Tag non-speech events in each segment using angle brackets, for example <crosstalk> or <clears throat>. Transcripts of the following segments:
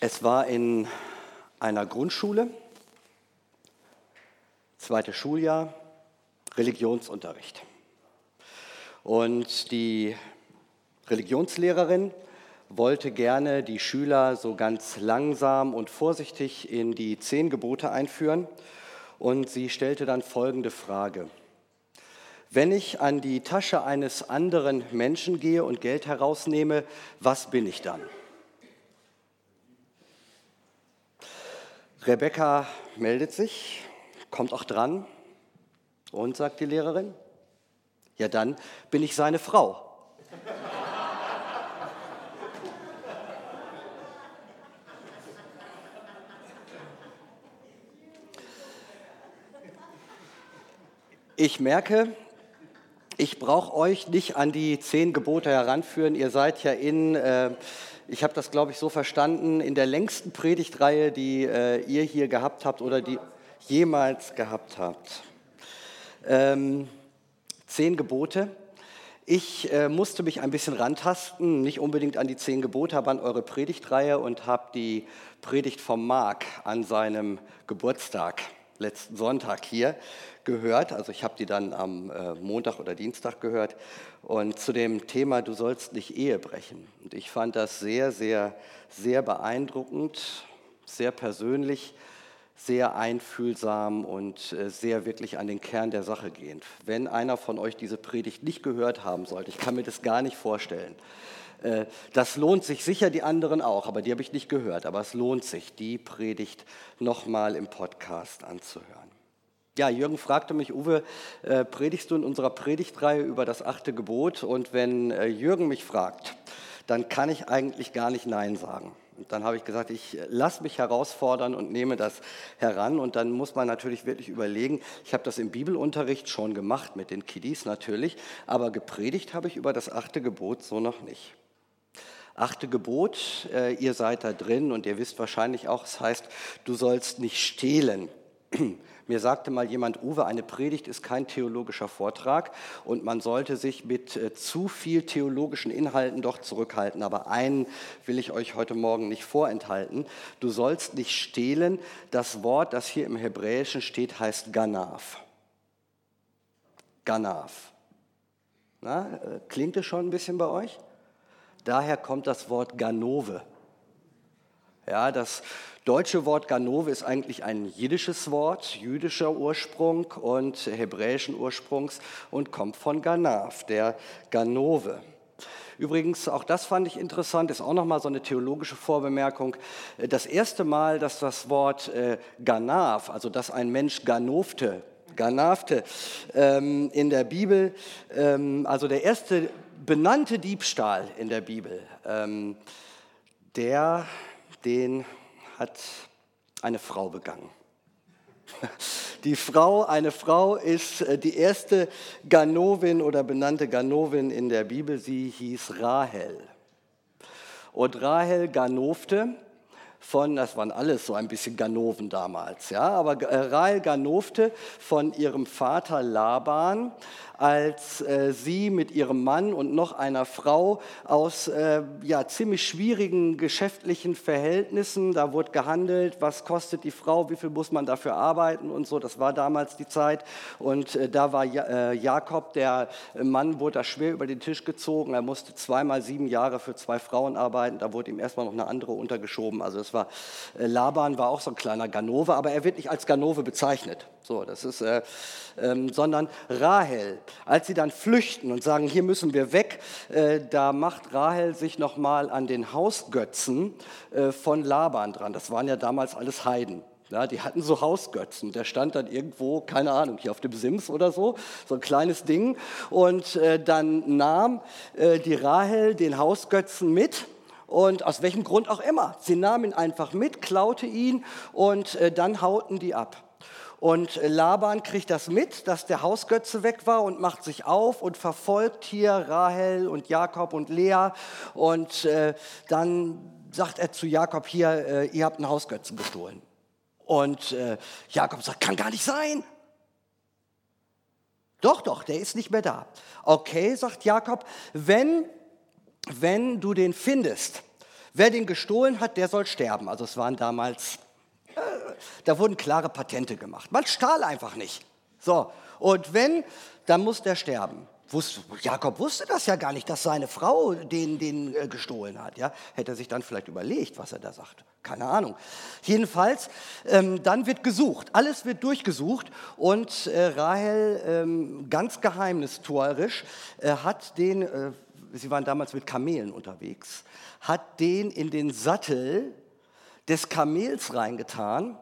Es war in einer Grundschule, zweites Schuljahr, Religionsunterricht. Und die Religionslehrerin wollte gerne die Schüler so ganz langsam und vorsichtig in die zehn Gebote einführen. Und sie stellte dann folgende Frage. Wenn ich an die Tasche eines anderen Menschen gehe und Geld herausnehme, was bin ich dann? Rebecca meldet sich, kommt auch dran und sagt die Lehrerin, ja dann bin ich seine Frau. Ich merke, ich brauche euch nicht an die zehn Gebote heranführen. Ihr seid ja in, äh, ich habe das glaube ich so verstanden, in der längsten Predigtreihe, die äh, ihr hier gehabt habt oder die jemals gehabt habt. Ähm, zehn Gebote. Ich äh, musste mich ein bisschen rantasten, nicht unbedingt an die zehn Gebote, aber an eure Predigtreihe und habe die Predigt vom Mark an seinem Geburtstag letzten Sonntag hier gehört. Also ich habe die dann am äh, Montag oder Dienstag gehört. Und zu dem Thema, du sollst nicht Ehe brechen. Und ich fand das sehr, sehr, sehr beeindruckend, sehr persönlich, sehr einfühlsam und äh, sehr wirklich an den Kern der Sache gehend. Wenn einer von euch diese Predigt nicht gehört haben sollte, ich kann mir das gar nicht vorstellen. Äh, das lohnt sich sicher, die anderen auch, aber die habe ich nicht gehört. Aber es lohnt sich, die Predigt nochmal im Podcast anzuhören. Ja, Jürgen fragte mich, Uwe, äh, predigst du in unserer Predigtreihe über das achte Gebot? Und wenn äh, Jürgen mich fragt, dann kann ich eigentlich gar nicht Nein sagen. Und dann habe ich gesagt, ich lasse mich herausfordern und nehme das heran. Und dann muss man natürlich wirklich überlegen, ich habe das im Bibelunterricht schon gemacht, mit den Kiddies natürlich, aber gepredigt habe ich über das achte Gebot so noch nicht. Achte Gebot, äh, ihr seid da drin und ihr wisst wahrscheinlich auch, es heißt, du sollst nicht stehlen. <clears throat> Mir sagte mal jemand, Uwe, eine Predigt ist kein theologischer Vortrag und man sollte sich mit äh, zu viel theologischen Inhalten doch zurückhalten. Aber einen will ich euch heute Morgen nicht vorenthalten. Du sollst nicht stehlen. Das Wort, das hier im Hebräischen steht, heißt Ganav. Ganav. Na, äh, klingt es schon ein bisschen bei euch? Daher kommt das Wort Ganove. Ja, das deutsche Wort Ganove ist eigentlich ein jiddisches Wort, jüdischer Ursprung und hebräischen Ursprungs und kommt von Ganav, der Ganove. Übrigens, auch das fand ich interessant, ist auch nochmal so eine theologische Vorbemerkung. Das erste Mal, dass das Wort äh, Ganav, also dass ein Mensch Ganovte, Ganavte ähm, in der Bibel, ähm, also der erste benannte Diebstahl in der Bibel, ähm, der den hat eine Frau begangen. <laughs> Die Frau, eine Frau ist äh, die erste Ganovin oder benannte Ganovin in der Bibel. Sie hieß Rahel. Und Rahel ganovte von, das waren alles so ein bisschen Ganoven damals, ja, aber äh, Rahel ganovte von ihrem Vater Laban als äh, sie mit ihrem Mann und noch einer Frau aus äh, ja, ziemlich schwierigen geschäftlichen Verhältnissen, da wurde gehandelt, was kostet die Frau, wie viel muss man dafür arbeiten und so, das war damals die Zeit. Und äh, da war ja, äh, Jakob, der Mann, wurde da schwer über den Tisch gezogen, er musste zweimal sieben Jahre für zwei Frauen arbeiten, da wurde ihm erstmal noch eine andere untergeschoben. Also es war, äh, Laban war auch so ein kleiner Ganove, aber er wird nicht als Ganove bezeichnet. So, das ist, äh, ähm, sondern Rahel. Als sie dann flüchten und sagen, hier müssen wir weg, äh, da macht Rahel sich nochmal an den Hausgötzen äh, von Laban dran. Das waren ja damals alles Heiden. Ja, die hatten so Hausgötzen. Der stand dann irgendwo, keine Ahnung, hier auf dem Sims oder so, so ein kleines Ding. Und äh, dann nahm äh, die Rahel den Hausgötzen mit. Und aus welchem Grund auch immer. Sie nahm ihn einfach mit, klaute ihn und äh, dann hauten die ab. Und Laban kriegt das mit, dass der Hausgötze weg war und macht sich auf und verfolgt hier Rahel und Jakob und Lea. Und äh, dann sagt er zu Jakob hier, äh, ihr habt einen Hausgötzen gestohlen. Und äh, Jakob sagt, kann gar nicht sein. Doch, doch, der ist nicht mehr da. Okay, sagt Jakob, wenn, wenn du den findest, Wer den gestohlen hat, der soll sterben. Also es waren damals, da wurden klare Patente gemacht. Man stahl einfach nicht. So, und wenn, dann muss der sterben. Wusste, Jakob wusste das ja gar nicht, dass seine Frau den, den äh, gestohlen hat. Ja? Hätte er sich dann vielleicht überlegt, was er da sagt. Keine Ahnung. Jedenfalls, ähm, dann wird gesucht. Alles wird durchgesucht und äh, Rahel, ähm, ganz geheimnistuerisch, äh, hat den, äh, sie waren damals mit Kamelen unterwegs, hat den in den Sattel des Kamels reingetan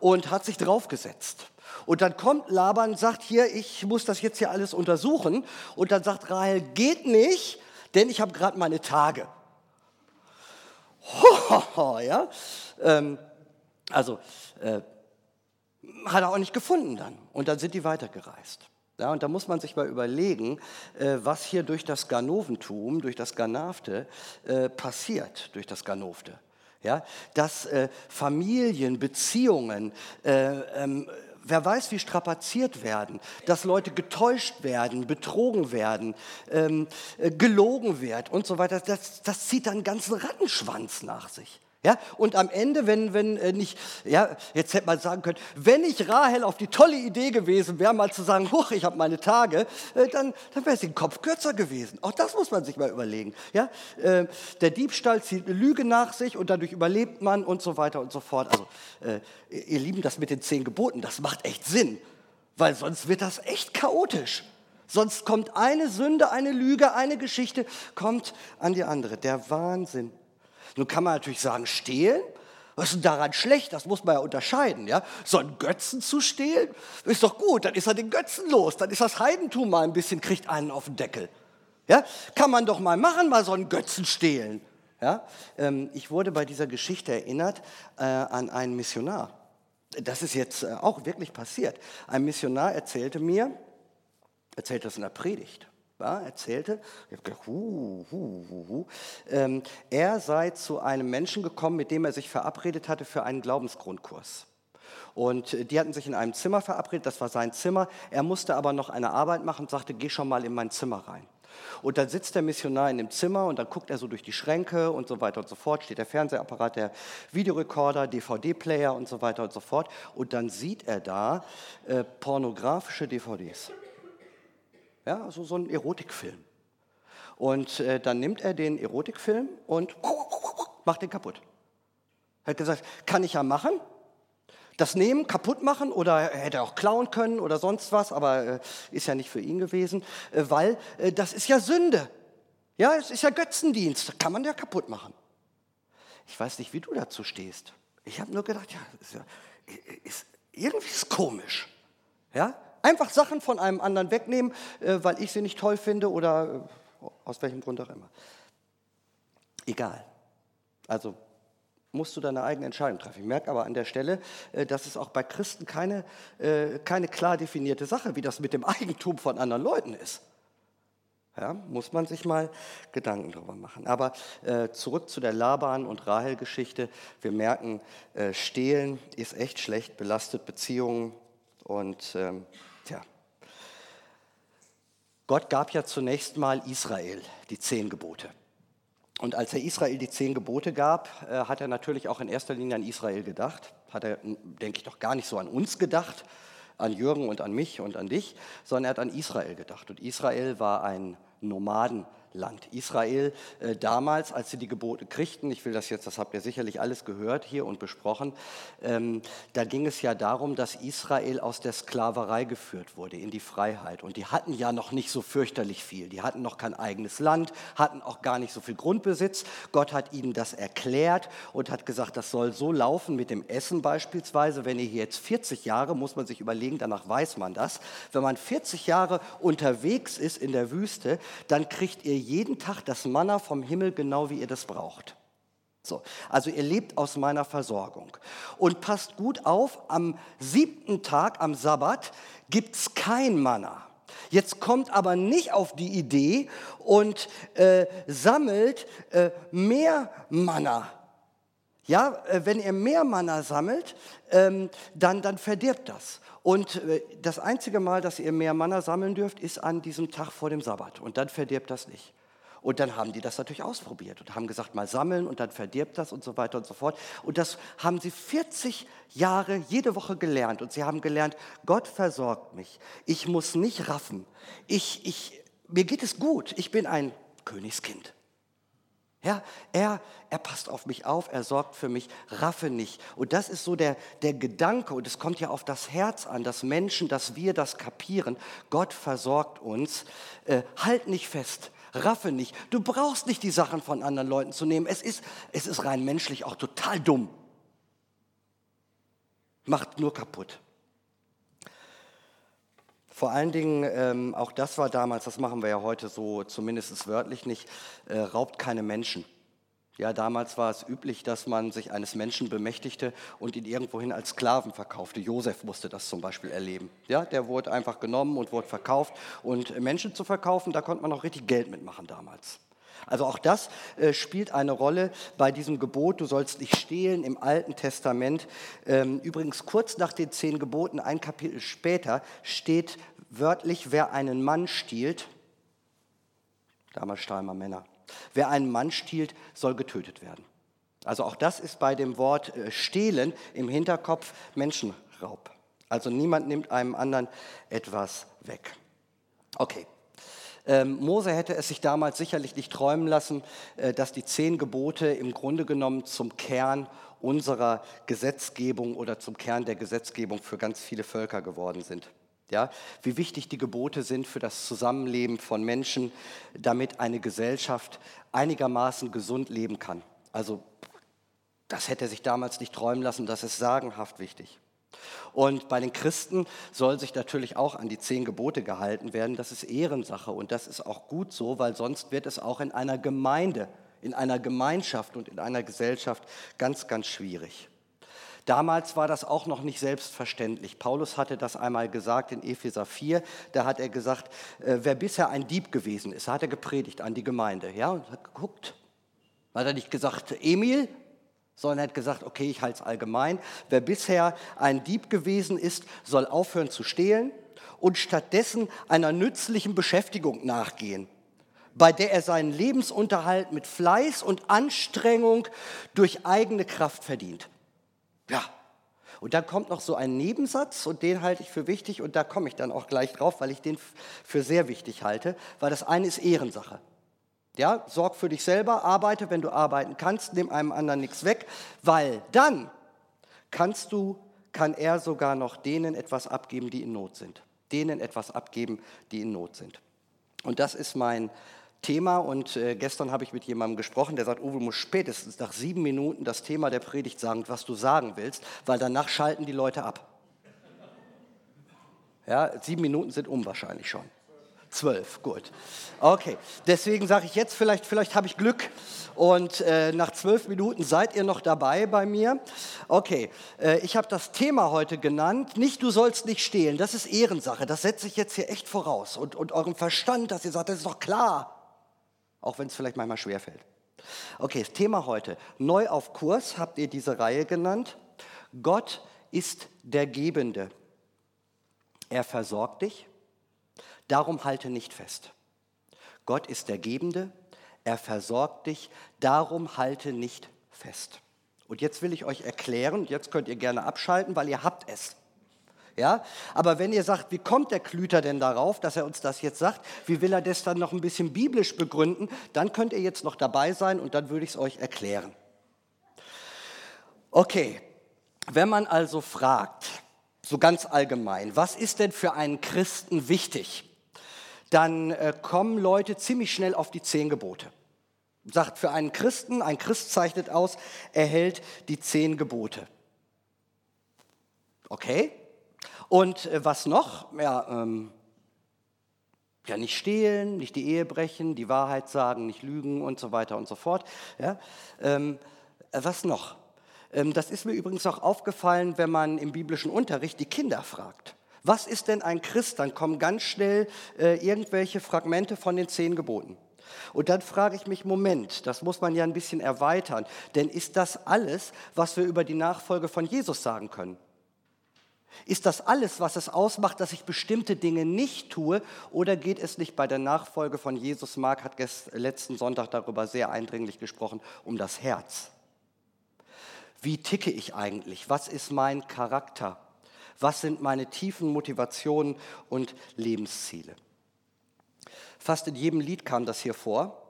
und hat sich draufgesetzt. Und dann kommt Laban und sagt, hier, ich muss das jetzt hier alles untersuchen. Und dann sagt Rahel, geht nicht, denn ich habe gerade meine Tage. <laughs> Ho, ja? Ähm, also, äh, hat er auch nicht gefunden dann. Und dann sind die weitergereist. Ja, und da muss man sich mal überlegen, äh, was hier durch das Ganoventum, durch das Ganavte äh, passiert, durch das Ganovte. Ja, dass äh, Familien, Beziehungen, äh, ähm, wer weiß, wie strapaziert werden, dass Leute getäuscht werden, betrogen werden, ähm, äh, gelogen wird und so weiter, das, das zieht dann einen ganzen Rattenschwanz nach sich. Ja, und am Ende, wenn, wenn äh, nicht, ja, jetzt hätte man sagen können, wenn nicht Rahel auf die tolle Idee gewesen wäre, mal zu sagen, huch, ich habe meine Tage, äh, dann, dann wäre es den Kopf kürzer gewesen. Auch das muss man sich mal überlegen. Ja, äh, der Diebstahl zieht eine Lüge nach sich und dadurch überlebt man und so weiter und so fort. Also, äh, ihr Lieben, das mit den zehn Geboten, das macht echt Sinn, weil sonst wird das echt chaotisch. Sonst kommt eine Sünde, eine Lüge, eine Geschichte, kommt an die andere. Der Wahnsinn. Nun kann man natürlich sagen, stehlen, was ist denn daran schlecht? Das muss man ja unterscheiden. Ja? So einen Götzen zu stehlen, ist doch gut, dann ist er den Götzen los, dann ist das Heidentum mal ein bisschen, kriegt einen auf den Deckel. Ja? Kann man doch mal machen, mal so einen Götzen stehlen. Ja? Ähm, ich wurde bei dieser Geschichte erinnert äh, an einen Missionar. Das ist jetzt äh, auch wirklich passiert. Ein Missionar erzählte mir, erzählt das in der Predigt ja, erzählte, ich hu, hu, hu, hu. Ähm, er sei zu einem Menschen gekommen, mit dem er sich verabredet hatte für einen Glaubensgrundkurs. Und äh, die hatten sich in einem Zimmer verabredet, das war sein Zimmer. Er musste aber noch eine Arbeit machen und sagte, geh schon mal in mein Zimmer rein. Und dann sitzt der Missionar in dem Zimmer und dann guckt er so durch die Schränke und so weiter und so fort, steht der Fernsehapparat, der Videorekorder, DVD-Player und so weiter und so fort. Und dann sieht er da äh, pornografische DVDs. Ja, also so ein Erotikfilm. Und äh, dann nimmt er den Erotikfilm und macht den kaputt. Er hat gesagt, kann ich ja machen. Das nehmen, kaputt machen oder hätte er auch klauen können oder sonst was, aber äh, ist ja nicht für ihn gewesen, äh, weil äh, das ist ja Sünde. Ja, es ist ja Götzendienst, kann man ja kaputt machen. Ich weiß nicht, wie du dazu stehst. Ich habe nur gedacht, ja, ist ja ist, irgendwie ist komisch. Ja, Einfach Sachen von einem anderen wegnehmen, äh, weil ich sie nicht toll finde oder äh, aus welchem Grund auch immer. Egal. Also musst du deine eigene Entscheidung treffen. Ich merke aber an der Stelle, äh, dass es auch bei Christen keine, keine klar definierte Sache, wie das mit dem Eigentum von anderen Leuten ist. Ja, muss man sich mal Gedanken darüber machen. Aber äh, zurück zu der Laban- und Rahel-Geschichte. Wir merken, äh, Stehlen ist echt schlecht, belastet Beziehungen und ähm, Gott gab ja zunächst mal Israel die zehn Gebote. Und als er Israel die zehn Gebote gab, äh, hat er natürlich auch in erster Linie an Israel gedacht. Hat er, denke ich, doch gar nicht so an uns gedacht, an Jürgen und an mich und an dich, sondern er hat an Israel gedacht. Und Israel war ein Nomadenland. Land. Israel äh, damals, als sie die Gebote kriegten, ich will das jetzt, das habt ihr sicherlich alles gehört hier und besprochen, ähm, da ging es ja darum, dass Israel aus der Sklaverei geführt wurde in die Freiheit. Und die hatten ja noch nicht so fürchterlich viel. Die hatten noch kein eigenes Land, hatten auch gar nicht so viel Grundbesitz. Gott hat ihnen das erklärt und hat gesagt, das soll so laufen mit dem Essen beispielsweise. Wenn ihr hier jetzt 40 Jahre, muss man sich überlegen, danach weiß man das, wenn man 40 Jahre unterwegs ist in der Wüste, dann kriegt ihr jeden Tag das Manna vom Himmel, genau wie ihr das braucht. So, also ihr lebt aus meiner Versorgung. Und passt gut auf, am siebten Tag, am Sabbat, gibt es kein Manna. Jetzt kommt aber nicht auf die Idee und äh, sammelt äh, mehr Manna. Ja, äh, wenn ihr mehr Manna sammelt, ähm, dann, dann verdirbt das. Und äh, das einzige Mal, dass ihr mehr Manna sammeln dürft, ist an diesem Tag vor dem Sabbat. Und dann verdirbt das nicht. Und dann haben die das natürlich ausprobiert und haben gesagt, mal sammeln und dann verdirbt das und so weiter und so fort. Und das haben sie 40 Jahre jede Woche gelernt. Und sie haben gelernt, Gott versorgt mich. Ich muss nicht raffen. Ich, ich, mir geht es gut. Ich bin ein Königskind. Ja, er, er passt auf mich auf, er sorgt für mich, raffe nicht. Und das ist so der, der Gedanke, und es kommt ja auf das Herz an, dass Menschen, dass wir das kapieren. Gott versorgt uns. Äh, halt nicht fest, raffe nicht. Du brauchst nicht die Sachen von anderen Leuten zu nehmen. Es ist, es ist rein menschlich auch total dumm. Macht nur kaputt. Vor allen Dingen, ähm, auch das war damals, das machen wir ja heute so zumindest wörtlich nicht, äh, raubt keine Menschen. Ja, damals war es üblich, dass man sich eines Menschen bemächtigte und ihn irgendwohin als Sklaven verkaufte. Josef musste das zum Beispiel erleben. Ja, der wurde einfach genommen und wurde verkauft. Und Menschen zu verkaufen, da konnte man auch richtig Geld mitmachen damals. Also auch das äh, spielt eine Rolle bei diesem Gebot, du sollst nicht stehlen im Alten Testament. Ähm, übrigens kurz nach den zehn Geboten, ein Kapitel später, steht wörtlich, wer einen Mann stiehlt, damals stahlen wir Männer, wer einen Mann stiehlt, soll getötet werden. Also auch das ist bei dem Wort äh, stehlen im Hinterkopf Menschenraub. Also niemand nimmt einem anderen etwas weg. Okay. Ähm, Mose hätte es sich damals sicherlich nicht träumen lassen, äh, dass die zehn Gebote im Grunde genommen zum Kern unserer Gesetzgebung oder zum Kern der Gesetzgebung für ganz viele Völker geworden sind. Ja, wie wichtig die Gebote sind für das Zusammenleben von Menschen, damit eine Gesellschaft einigermaßen gesund leben kann. Also das hätte er sich damals nicht träumen lassen, das ist sagenhaft wichtig. Und bei den Christen soll sich natürlich auch an die zehn Gebote gehalten werden. Das ist Ehrensache und das ist auch gut so, weil sonst wird es auch in einer Gemeinde, in einer Gemeinschaft und in einer Gesellschaft ganz, ganz schwierig. Damals war das auch noch nicht selbstverständlich. Paulus hatte das einmal gesagt in Epheser 4. Da hat er gesagt, äh, wer bisher ein Dieb gewesen ist, hat er gepredigt an die Gemeinde. Ja, und hat geguckt. Hat er nicht gesagt, Emil, sondern er hat gesagt, okay, ich halte es allgemein. Wer bisher ein Dieb gewesen ist, soll aufhören zu stehlen und stattdessen einer nützlichen Beschäftigung nachgehen, bei der er seinen Lebensunterhalt mit Fleiß und Anstrengung durch eigene Kraft verdient. Ja. Und dann kommt noch so ein Nebensatz und den halte ich für wichtig und da komme ich dann auch gleich drauf, weil ich den für sehr wichtig halte, weil das eine ist Ehrensache. Ja, sorg für dich selber, arbeite, wenn du arbeiten kannst, nimm einem anderen nichts weg, weil dann kannst du, kann er sogar noch denen etwas abgeben, die in Not sind. Denen etwas abgeben, die in Not sind. Und das ist mein Thema und äh, gestern habe ich mit jemandem gesprochen, der sagt, Uwe, du musst spätestens nach sieben Minuten das Thema der Predigt sagen, was du sagen willst, weil danach schalten die Leute ab. Ja, sieben Minuten sind unwahrscheinlich schon. Zwölf, gut. Okay, deswegen sage ich jetzt, vielleicht, vielleicht habe ich Glück und äh, nach zwölf Minuten seid ihr noch dabei bei mir. Okay, äh, ich habe das Thema heute genannt, nicht du sollst nicht stehlen, das ist Ehrensache, das setze ich jetzt hier echt voraus und, und eurem Verstand, dass ihr sagt, das ist doch klar, auch wenn es vielleicht manchmal schwerfällt. Okay, das Thema heute, neu auf Kurs habt ihr diese Reihe genannt. Gott ist der Gebende. Er versorgt dich Darum halte nicht fest. Gott ist der Gebende, er versorgt dich, darum halte nicht fest. Und jetzt will ich euch erklären, jetzt könnt ihr gerne abschalten, weil ihr habt es. Ja? Aber wenn ihr sagt, wie kommt der Klüter denn darauf, dass er uns das jetzt sagt, wie will er das dann noch ein bisschen biblisch begründen, dann könnt ihr jetzt noch dabei sein und dann würde ich es euch erklären. Okay, wenn man also fragt, so ganz allgemein, was ist denn für einen Christen wichtig? Dann äh, kommen Leute ziemlich schnell auf die zehn Gebote. Sagt für einen Christen, ein Christ zeichnet aus, er hält die zehn Gebote. Okay. Und äh, was noch? Ja, ähm, ja, nicht stehlen, nicht die Ehe brechen, die Wahrheit sagen, nicht lügen und so weiter und so fort. Ja, ähm, äh, was noch? Ähm, das ist mir übrigens auch aufgefallen, wenn man im biblischen Unterricht die Kinder fragt. Was ist denn ein Christ? Dann kommen ganz schnell äh, irgendwelche Fragmente von den zehn Geboten. Und dann frage ich mich, Moment, das muss man ja ein bisschen erweitern, denn ist das alles, was wir über die Nachfolge von Jesus sagen können? Ist das alles, was es ausmacht, dass ich bestimmte Dinge nicht tue? Oder geht es nicht bei der Nachfolge von Jesus? Mark hat letzten Sonntag darüber sehr eindringlich gesprochen, um das Herz. Wie ticke ich eigentlich? Was ist mein Charakter? Was sind meine tiefen Motivationen und Lebensziele? Fast in jedem Lied kam das hier vor.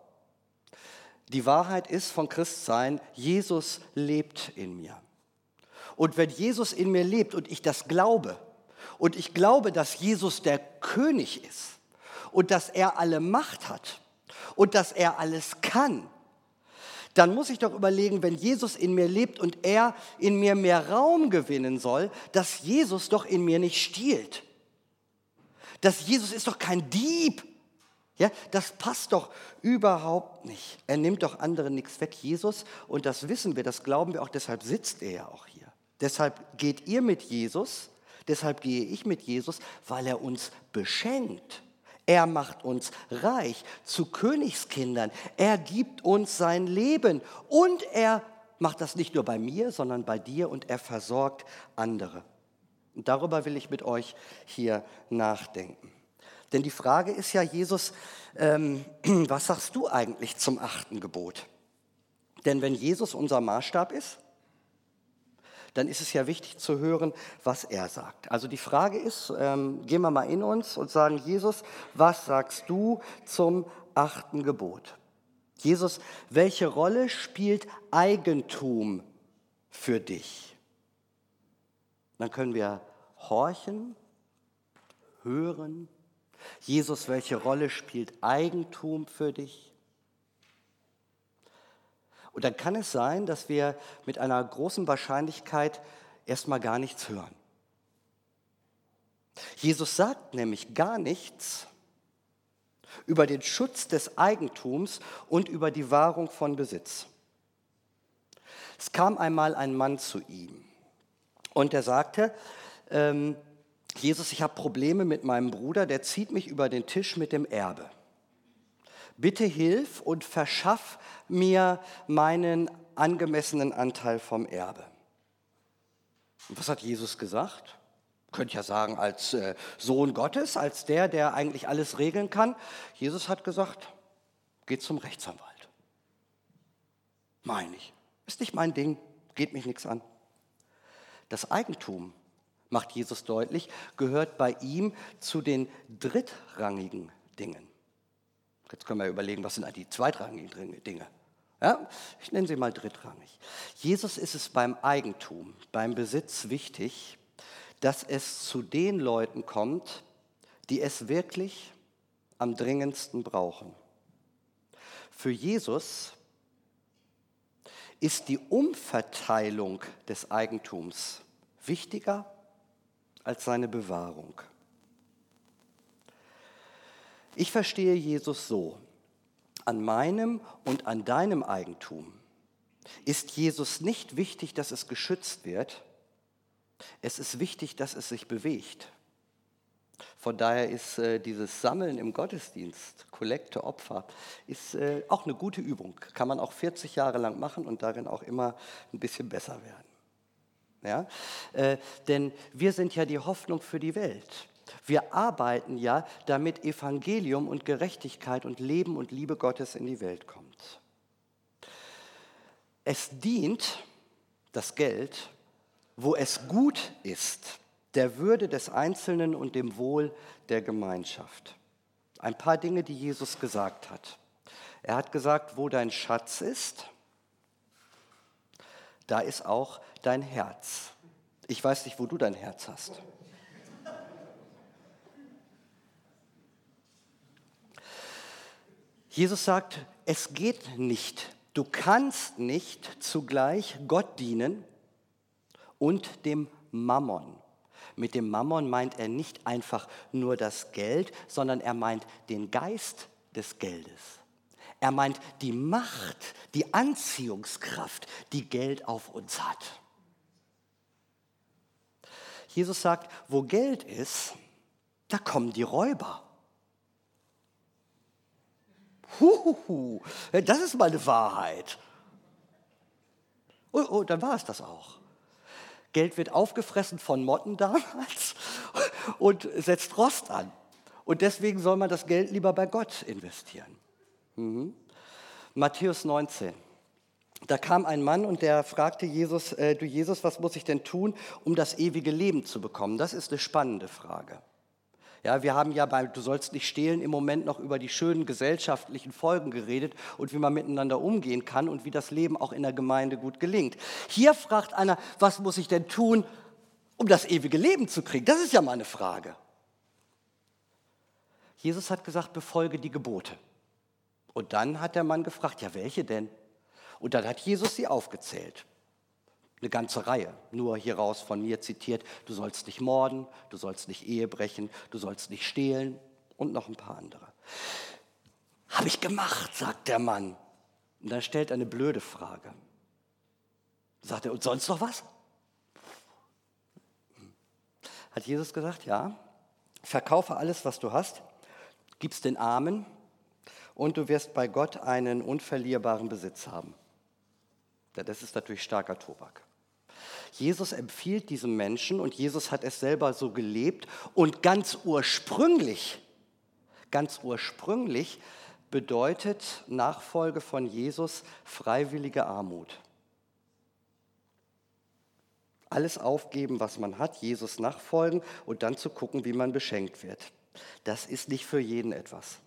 Die Wahrheit ist von Christsein, Jesus lebt in mir. Und wenn Jesus in mir lebt und ich das glaube, und ich glaube, dass Jesus der König ist und dass er alle Macht hat und dass er alles kann, dann muss ich doch überlegen, wenn Jesus in mir lebt und er in mir mehr Raum gewinnen soll, dass Jesus doch in mir nicht stiehlt. Dass Jesus ist doch kein Dieb. Ja, das passt doch überhaupt nicht. Er nimmt doch anderen nichts weg, Jesus. Und das wissen wir, das glauben wir auch, deshalb sitzt er ja auch hier. Deshalb geht ihr mit Jesus, deshalb gehe ich mit Jesus, weil er uns beschenkt. Er macht uns reich zu Königskindern. Er gibt uns sein Leben und er macht das nicht nur bei mir, sondern bei dir und er versorgt andere. Und darüber will ich mit euch hier nachdenken. Denn die Frage ist ja, Jesus, ähm, <clears throat> was sagst du eigentlich zum achten Gebot? Denn wenn Jesus unser Maßstab ist, dann ist es ja wichtig zu hören, was er sagt. Also die Frage ist, ähm, gehen wir mal in uns und sagen, Jesus, was sagst du zum achten Gebot? Jesus, welche Rolle spielt Eigentum für dich? Dann können wir horchen, hören. Jesus, welche Rolle spielt Eigentum für dich? Und dann kann es sein, dass wir mit einer großen Wahrscheinlichkeit erstmal gar nichts hören. Jesus sagt nämlich gar nichts über den Schutz des Eigentums und über die Wahrung von Besitz. Es kam einmal ein Mann zu ihm und er sagte, ähm, Jesus, ich habe Probleme mit meinem Bruder, der zieht mich über den Tisch mit dem Erbe bitte hilf und verschaff mir meinen angemessenen Anteil vom Erbe. Und was hat Jesus gesagt? Könnt ja sagen, als äh, Sohn Gottes, als der, der eigentlich alles regeln kann. Jesus hat gesagt, geht zum Rechtsanwalt. Meine ich. Ist nicht mein Ding, geht mich nichts an. Das Eigentum, macht Jesus deutlich, gehört bei ihm zu den drittrangigen Dingen. Jetzt können wir überlegen, was sind die zweitrangigen Dinge. Ja? Ich nenne sie mal drittrangig. Jesus ist es beim Eigentum, beim Besitz wichtig, dass es zu den Leuten kommt, die es wirklich am dringendsten brauchen. Für Jesus ist die Umverteilung des Eigentums wichtiger als seine Bewahrung. Ich verstehe Jesus so, an meinem und an deinem Eigentum ist Jesus nicht wichtig, dass es geschützt wird, es ist wichtig, dass es sich bewegt. Von daher ist äh, dieses Sammeln im Gottesdienst, Kollekte, Opfer, ist äh, auch eine gute Übung. Kann man auch 40 Jahre lang machen und darin auch immer ein bisschen besser werden. Ja? Äh, denn wir sind ja die Hoffnung für die Welt. Wir arbeiten ja, damit Evangelium und Gerechtigkeit und Leben und Liebe Gottes in die Welt kommt. Es dient, das Geld, wo es gut ist, der Würde des Einzelnen und dem Wohl der Gemeinschaft. Ein paar Dinge, die Jesus gesagt hat. Er hat gesagt, wo dein Schatz ist, da ist auch dein Herz. Ich weiß nicht, wo du dein Herz hast. Jesus sagt, es geht nicht. Du kannst nicht zugleich Gott dienen und dem Mammon. Mit dem Mammon meint er nicht einfach nur das Geld, sondern er meint den Geist des Geldes. Er meint die Macht, die Anziehungskraft, die Geld auf uns hat. Jesus sagt, wo Geld ist, da kommen die Räuber. Huhuhu, das ist mal eine Wahrheit. Oh, oh, dann war es das auch. Geld wird aufgefressen von Motten damals <laughs> und setzt Rost an. Und deswegen soll man das Geld lieber bei Gott investieren. Mhm. Matthäus 19. Da kam ein Mann und der fragte Jesus, äh, du Jesus, was muss ich denn tun, um das ewige Leben zu bekommen? Das ist eine spannende Frage. Ja, wir haben ja bei Du sollst nicht stehlen im Moment noch über die schönen gesellschaftlichen Folgen geredet und wie man miteinander umgehen kann und wie das Leben auch in der Gemeinde gut gelingt. Hier fragt einer, was muss ich denn tun, um das ewige Leben zu kriegen? Das ist ja mal eine Frage. Jesus hat gesagt, befolge die Gebote. Und dann hat der Mann gefragt, ja, welche denn? Und dann hat Jesus sie aufgezählt. Eine ganze Reihe, nur hieraus von mir zitiert, du sollst nicht morden, du sollst nicht Ehe brechen, du sollst nicht stehlen und noch ein paar andere. Habe ich gemacht, sagt der Mann. Und dann stellt er eine blöde Frage. Sagt er, und sonst noch was? Hat Jesus gesagt, ja, verkaufe alles, was du hast, gib's den Armen und du wirst bei Gott einen unverlierbaren Besitz haben. Das ist natürlich starker Tobak. Jesus empfiehlt diesem Menschen und Jesus hat es selber so gelebt und ganz ursprünglich, ganz ursprünglich bedeutet Nachfolge von Jesus freiwillige Armut. Alles aufgeben, was man hat, Jesus nachfolgen und dann zu gucken, wie man beschenkt wird. Das ist nicht für jeden etwas.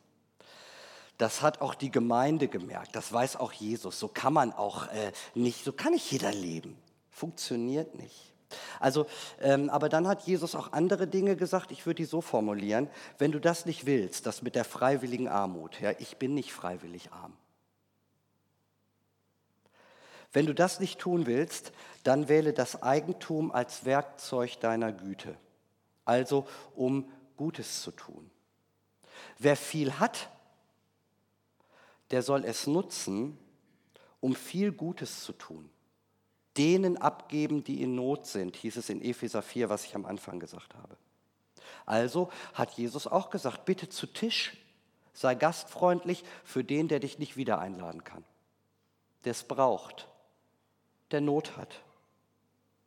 Das hat auch die Gemeinde gemerkt, das weiß auch Jesus. So kann man auch äh, nicht, so kann nicht jeder leben. Funktioniert nicht. Also, ähm, aber dann hat Jesus auch andere Dinge gesagt. Ich würde die so formulieren: Wenn du das nicht willst, das mit der freiwilligen Armut, ja, ich bin nicht freiwillig arm. Wenn du das nicht tun willst, dann wähle das Eigentum als Werkzeug deiner Güte, also um Gutes zu tun. Wer viel hat, der soll es nutzen, um viel Gutes zu tun denen abgeben, die in Not sind, hieß es in Epheser 4, was ich am Anfang gesagt habe. Also hat Jesus auch gesagt, bitte zu Tisch, sei gastfreundlich für den, der dich nicht wieder einladen kann, der es braucht, der Not hat.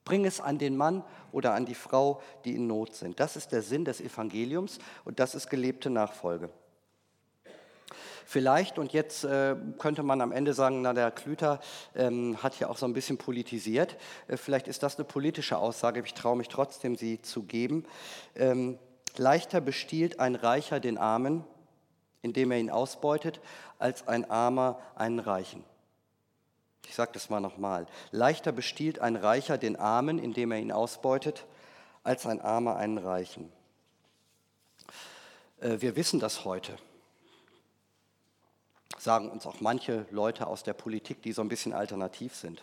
Bring es an den Mann oder an die Frau, die in Not sind. Das ist der Sinn des Evangeliums und das ist gelebte Nachfolge. Vielleicht, und jetzt äh, könnte man am Ende sagen, na, der Klüter ähm, hat ja auch so ein bisschen politisiert. Äh, vielleicht ist das eine politische Aussage, ich traue mich trotzdem, sie zu geben. Ähm, leichter bestiehlt ein Reicher den Armen, indem er ihn ausbeutet, als ein Armer einen Reichen. Ich sage das mal nochmal. Leichter bestiehlt ein Reicher den Armen, indem er ihn ausbeutet, als ein Armer einen Reichen. Äh, wir wissen das heute sagen uns auch manche Leute aus der Politik, die so ein bisschen alternativ sind,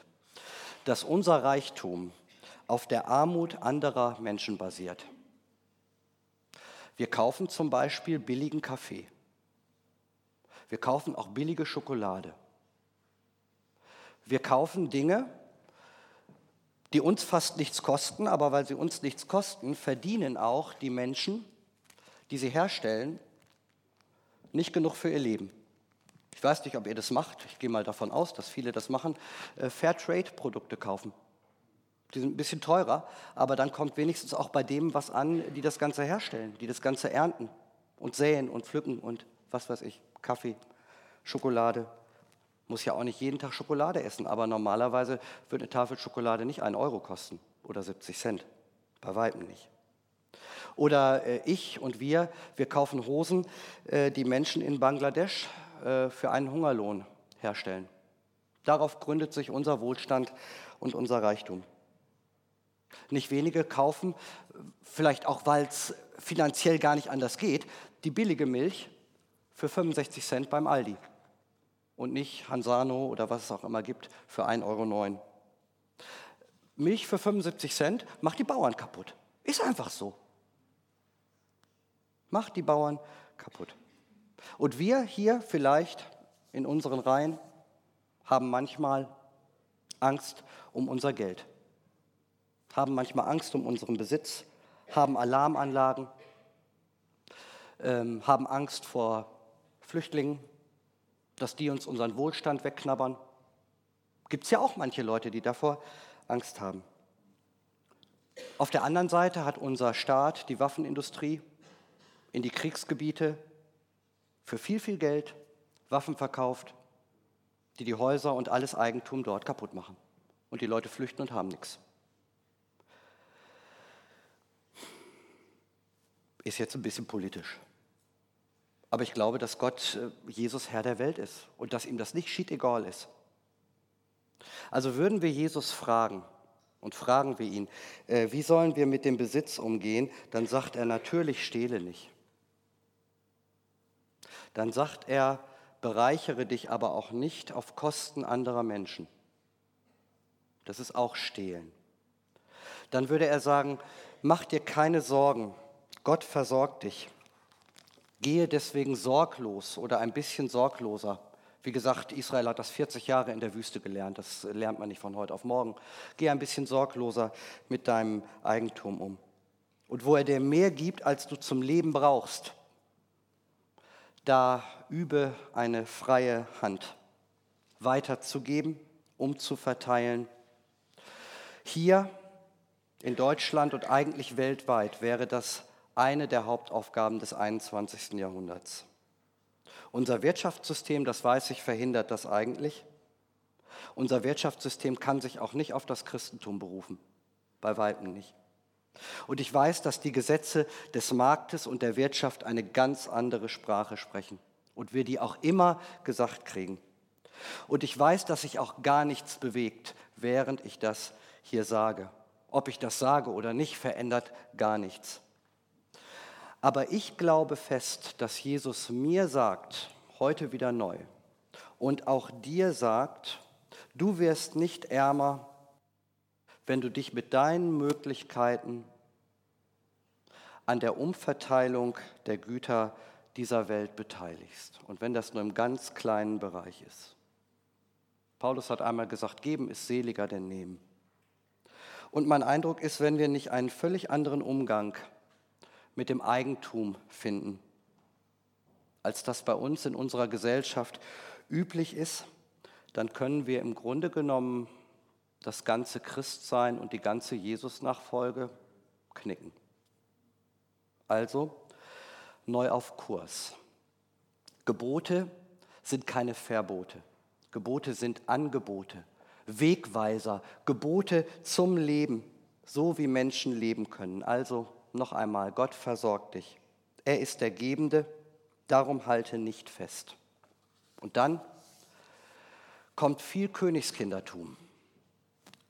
dass unser Reichtum auf der Armut anderer Menschen basiert. Wir kaufen zum Beispiel billigen Kaffee. Wir kaufen auch billige Schokolade. Wir kaufen Dinge, die uns fast nichts kosten, aber weil sie uns nichts kosten, verdienen auch die Menschen, die sie herstellen, nicht genug für ihr Leben. Ich weiß nicht, ob ihr das macht. Ich gehe mal davon aus, dass viele das machen. Äh, Fairtrade-Produkte kaufen. Die sind ein bisschen teurer, aber dann kommt wenigstens auch bei dem was an, die das Ganze herstellen, die das Ganze ernten und säen und pflücken und was weiß ich, Kaffee, Schokolade. Muss ja auch nicht jeden Tag Schokolade essen, aber normalerweise wird eine Tafel Schokolade nicht einen Euro kosten oder 70 Cent. Bei weitem nicht. Oder äh, ich und wir, wir kaufen Hosen, äh, die Menschen in Bangladesch äh, für einen Hungerlohn herstellen. Darauf gründet sich unser Wohlstand und unser Reichtum. Nicht wenige kaufen, vielleicht auch weil es finanziell gar nicht anders geht, die billige Milch für 65 Cent beim Aldi und nicht Hansano oder was es auch immer gibt für 1,09 Euro. Milch für 75 Cent macht die Bauern kaputt. Ist einfach so. Macht die Bauern kaputt. Und wir hier vielleicht in unseren Reihen haben manchmal Angst um unser Geld, haben manchmal Angst um unseren Besitz, haben Alarmanlagen, ähm, haben Angst vor Flüchtlingen, dass die uns unseren Wohlstand wegknabbern. Gibt es ja auch manche Leute, die davor Angst haben. Auf der anderen Seite hat unser Staat die Waffenindustrie in die Kriegsgebiete für viel, viel Geld Waffen verkauft, die die Häuser und alles Eigentum dort kaputt machen. Und die Leute flüchten und haben nichts. Ist jetzt ein bisschen politisch. Aber ich glaube, dass Gott, äh, Jesus Herr der Welt ist und dass ihm das nicht schied egal ist. Also würden wir Jesus fragen und fragen wir ihn, äh, wie sollen wir mit dem Besitz umgehen, dann sagt er natürlich, stehle nicht. Dann sagt er, bereichere dich aber auch nicht auf Kosten anderer Menschen. Das ist auch stehlen. Dann würde er sagen, mach dir keine Sorgen, Gott versorgt dich. Gehe deswegen sorglos oder ein bisschen sorgloser. Wie gesagt, Israel hat das 40 Jahre in der Wüste gelernt. Das lernt man nicht von heute auf morgen. Geh ein bisschen sorgloser mit deinem Eigentum um. Und wo er dir mehr gibt, als du zum Leben brauchst, da übe eine freie Hand weiterzugeben, umzuverteilen. Hier in Deutschland und eigentlich weltweit wäre das eine der Hauptaufgaben des 21. Jahrhunderts. Unser Wirtschaftssystem, das weiß ich, verhindert das eigentlich. Unser Wirtschaftssystem kann sich auch nicht auf das Christentum berufen, bei weitem nicht. Und ich weiß, dass die Gesetze des Marktes und der Wirtschaft eine ganz andere Sprache sprechen und wir die auch immer gesagt kriegen. Und ich weiß, dass sich auch gar nichts bewegt, während ich das hier sage. Ob ich das sage oder nicht, verändert gar nichts. Aber ich glaube fest, dass Jesus mir sagt, heute wieder neu, und auch dir sagt, du wirst nicht ärmer, wenn du dich mit deinen Möglichkeiten an der Umverteilung der Güter dieser Welt beteiligst. Und wenn das nur im ganz kleinen Bereich ist. Paulus hat einmal gesagt, geben ist seliger denn nehmen. Und mein Eindruck ist, wenn wir nicht einen völlig anderen Umgang mit dem Eigentum finden, als das bei uns in unserer Gesellschaft üblich ist, dann können wir im Grunde genommen das ganze Christsein und die ganze Jesus-Nachfolge knicken. Also neu auf Kurs. Gebote sind keine Verbote. Gebote sind Angebote, Wegweiser, Gebote zum Leben, so wie Menschen leben können. Also noch einmal, Gott versorgt dich. Er ist der Gebende, darum halte nicht fest. Und dann kommt viel Königskindertum,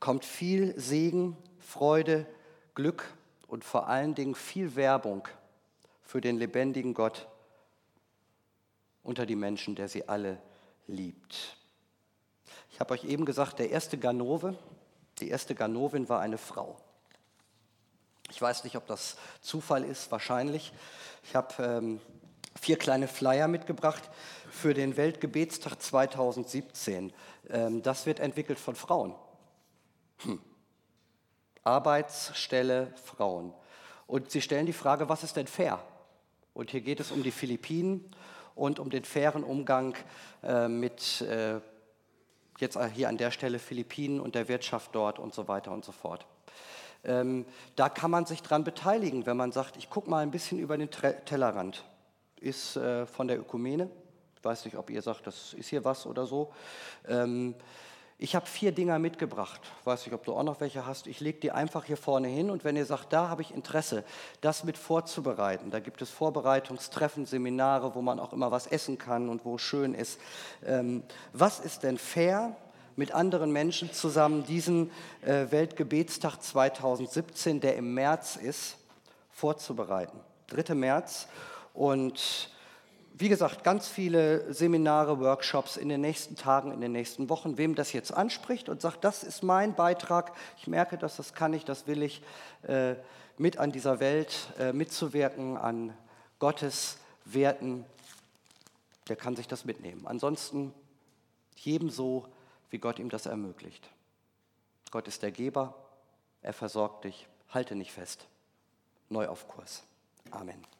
kommt viel Segen, Freude, Glück und vor allen Dingen viel Werbung für den lebendigen Gott unter die Menschen, der sie alle liebt. Ich habe euch eben gesagt, der erste Ganove, die erste Ganovin war eine Frau. Ich weiß nicht, ob das Zufall ist, wahrscheinlich. Ich habe ähm, vier kleine Flyer mitgebracht für den Weltgebetstag 2017. Ähm, das wird entwickelt von Frauen. Hm. Arbeitsstelle Frauen. Und sie stellen die Frage, was ist denn fair? Und hier geht es um die Philippinen und um den fairen Umgang äh, mit äh, jetzt hier an der Stelle Philippinen und der Wirtschaft dort und so weiter und so fort. Ähm, da kann man sich dran beteiligen, wenn man sagt, ich gucke mal ein bisschen über den Tellerrand. Ist äh, von der Ökumene. Ich weiß nicht, ob ihr sagt, das ist hier was oder so. Ähm, ich habe vier Dinger mitgebracht. Weiß nicht, ob du auch noch welche hast. Ich lege die einfach hier vorne hin und wenn ihr sagt, da habe ich Interesse, das mit vorzubereiten, da gibt es Vorbereitungstreffen, Seminare, wo man auch immer was essen kann und wo schön ist. Ähm, was ist denn fair? mit anderen Menschen zusammen diesen äh, Weltgebetstag 2017, der im März ist, vorzubereiten. 3. März. Und wie gesagt, ganz viele Seminare, Workshops in den nächsten Tagen, in den nächsten Wochen. Wem das jetzt anspricht und sagt, das ist mein Beitrag, ich merke, dass das kann ich, das will ich, äh, mit an dieser Welt äh, mitzuwirken, an Gottes Werten, der kann sich das mitnehmen. Ansonsten jedem so, wie Gott ihm das ermöglicht. Gott ist der Geber, er versorgt dich, halte nicht fest. Neu auf Kurs. Amen.